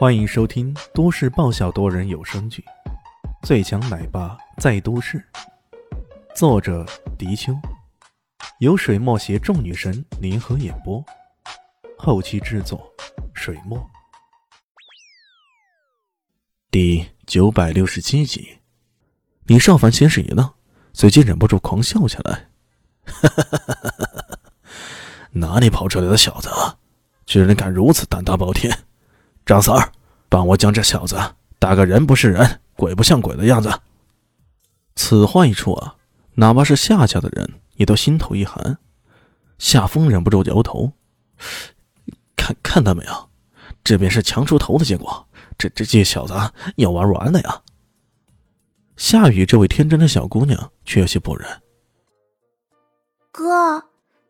欢迎收听都市爆笑多人有声剧《最强奶爸在都市》，作者：迪秋，由水墨携众女神联合演播，后期制作：水墨。第九百六十七集，李少凡先是一愣，随即忍不住狂笑起来：“哈哈哈哈哈哪里跑出来的小子，居然敢如此胆大包天！”张三儿，帮我将这小子打个人不是人、鬼不像鬼的样子。此话一出啊，哪怕是夏家的人也都心头一寒。夏风忍不住摇头：“看看到没有，这便是强出头的结果。这这这小子要玩完了呀！”夏雨这位天真的小姑娘却有些不忍：“哥，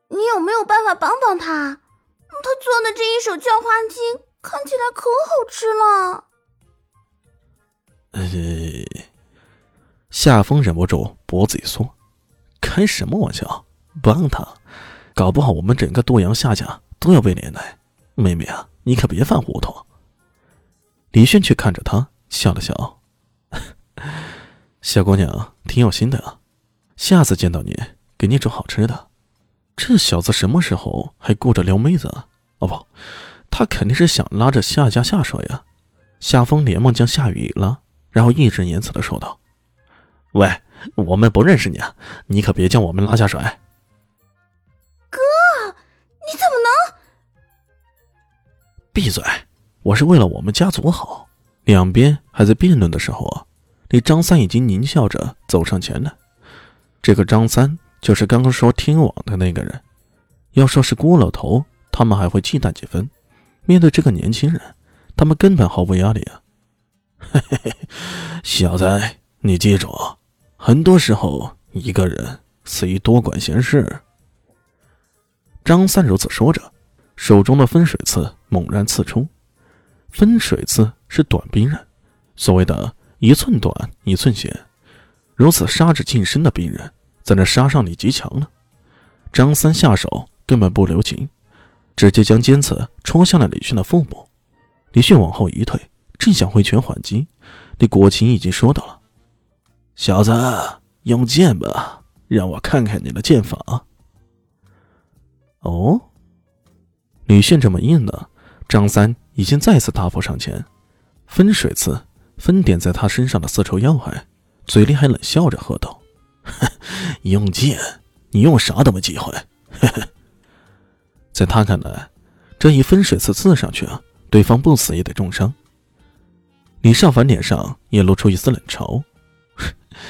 你有没有办法帮帮他？他做的这一手叫花精……”看起来可好吃了。呃，夏风忍不住脖子一缩，开什么玩笑？帮他，搞不好我们整个杜阳夏家都要被连累。妹妹啊，你可别犯糊涂。李轩却看着他笑了笑：“ 小姑娘挺有心的啊，下次见到你给你煮好吃的。这小子什么时候还顾着撩妹子？哦不。”他肯定是想拉着夏家下手呀！夏风连忙将夏雨一拉，然后义正言辞的说道：“喂，我们不认识你啊，你可别将我们拉下水。”哥，你怎么能？闭嘴！我是为了我们家族好。两边还在辩论的时候啊，那张三已经狞笑着走上前来。这个张三就是刚刚说听网的那个人。要说是郭老头，他们还会忌惮几分。面对这个年轻人，他们根本毫无压力啊！嘿嘿嘿，小子，你记住，很多时候一个人随多管闲事。张三如此说着，手中的分水刺猛然刺出。分水刺是短兵刃，所谓的一寸短一寸险。如此杀之近身的兵刃，在那杀伤力极强呢。张三下手根本不留情。直接将尖刺戳向了李迅的腹部，李迅往后一退，正想挥拳还击，李国琴已经说到了：“小子，用剑吧，让我看看你的剑法。”哦，李迅这么硬呢，张三已经再次大步上前，分水刺分点在他身上的丝绸要害，嘴里还冷笑着喝道：“用剑，你用啥都没机会。”在他看来，这一分水刺刺上去啊，对方不死也得重伤。李少凡脸上也露出一丝冷嘲：“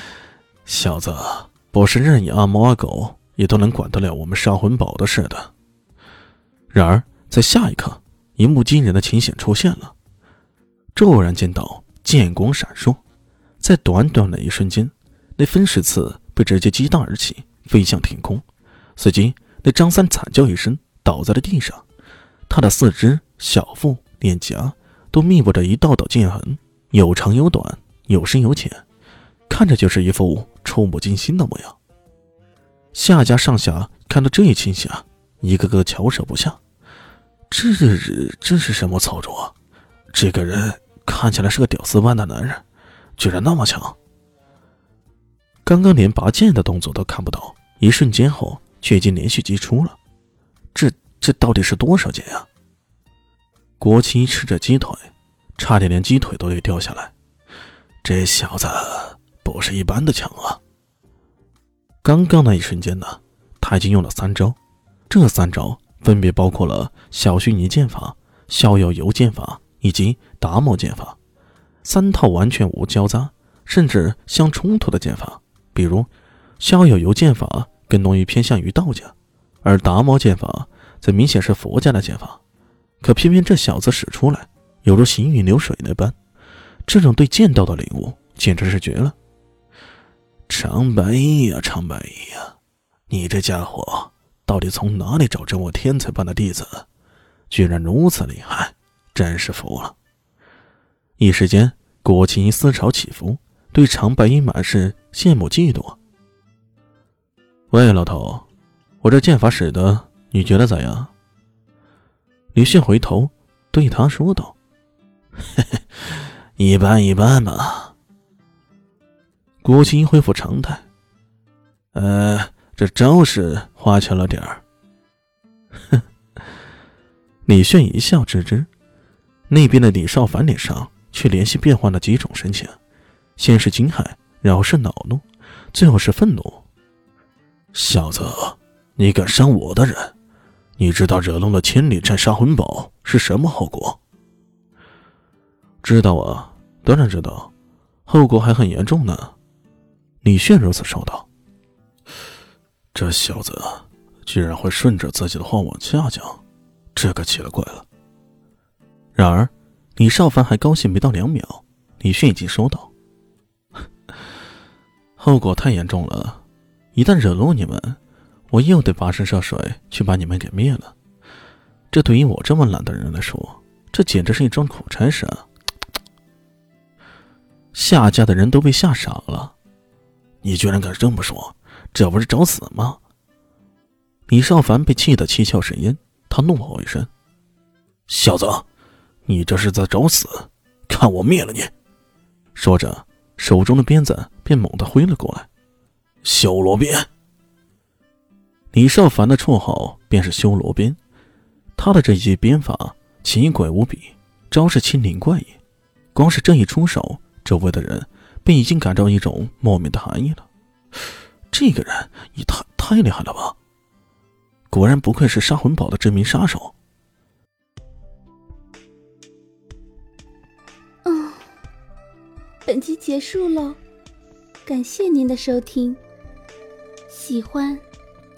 小子，不是任意阿猫阿狗也都能管得了我们杀魂堡的事的。”然而，在下一刻，一幕惊人的情形出现了。骤然见到剑光闪烁，在短短的一瞬间，那分水刺被直接击荡而起，飞向天空。随即，那张三惨叫一声。倒在了地上，他的四肢、小腹、脸颊都密布着一道道剑痕，有长有短，有深有浅，看着就是一副触目惊心的模样。夏家上下看到这一情形，一个个瞧舌不下。这这是什么操作？这个人看起来是个屌丝般的男人，居然那么强！刚刚连拔剑的动作都看不到，一瞬间后却已经连续击出了。这这到底是多少剑呀？国七吃着鸡腿，差点连鸡腿都给掉下来。这小子不是一般的强啊！刚刚那一瞬间呢，他已经用了三招，这三招分别包括了小虚拟剑法、逍遥游剑法以及达摩剑法，三套完全无交杂甚至相冲突的剑法。比如，逍遥游剑法更容易偏向于道家。而达摩剑法则明显是佛家的剑法，可偏偏这小子使出来，犹如行云流水那般。这种对剑道的领悟，简直是绝了。长白衣呀，长白衣呀，你这家伙到底从哪里找这么天才般的弟子？居然如此厉害，真是服了。一时间，郭青思潮起伏，对长白衣满是羡慕嫉妒。喂，老头。我这剑法使得，你觉得咋样？李迅回头对他说道：“嘿嘿一般一般吧。郭青恢复常态。呃，这招式花俏了点儿。哼。李炫一笑置之，那边的李少凡脸上却连续变换了几种神情，先是惊骇，然后是恼怒，最后是愤怒。小子，你敢伤我的人，你知道惹怒了千里战杀魂宝是什么后果？知道啊，当然知道，后果还很严重呢。李炫如此说道。这小子居然会顺着自己的话往下讲。这可奇了怪了。然而，李少凡还高兴没到两秒，李迅已经说道：“ 后果太严重了，一旦惹怒你们，我又得跋山涉水去把你们给灭了。这对于我这么懒的人来说，这简直是一桩苦差事啊！”夏家的人都被吓傻了。你居然敢这么说，这不是找死吗？李少凡被气得七窍生烟。他怒吼一声：“小子，你这是在找死！看我灭了你！”说着，手中的鞭子便猛地挥了过来。修罗鞭。李少凡的绰号便是修罗鞭，他的这一鞭法奇诡无比，招式轻灵怪异。光是这一出手，周围的人便已经感到一种莫名的寒意了。这个人也太太厉害了吧！果然不愧是杀魂堡的知名杀手。嗯，本集结束了，感谢您的收听。喜欢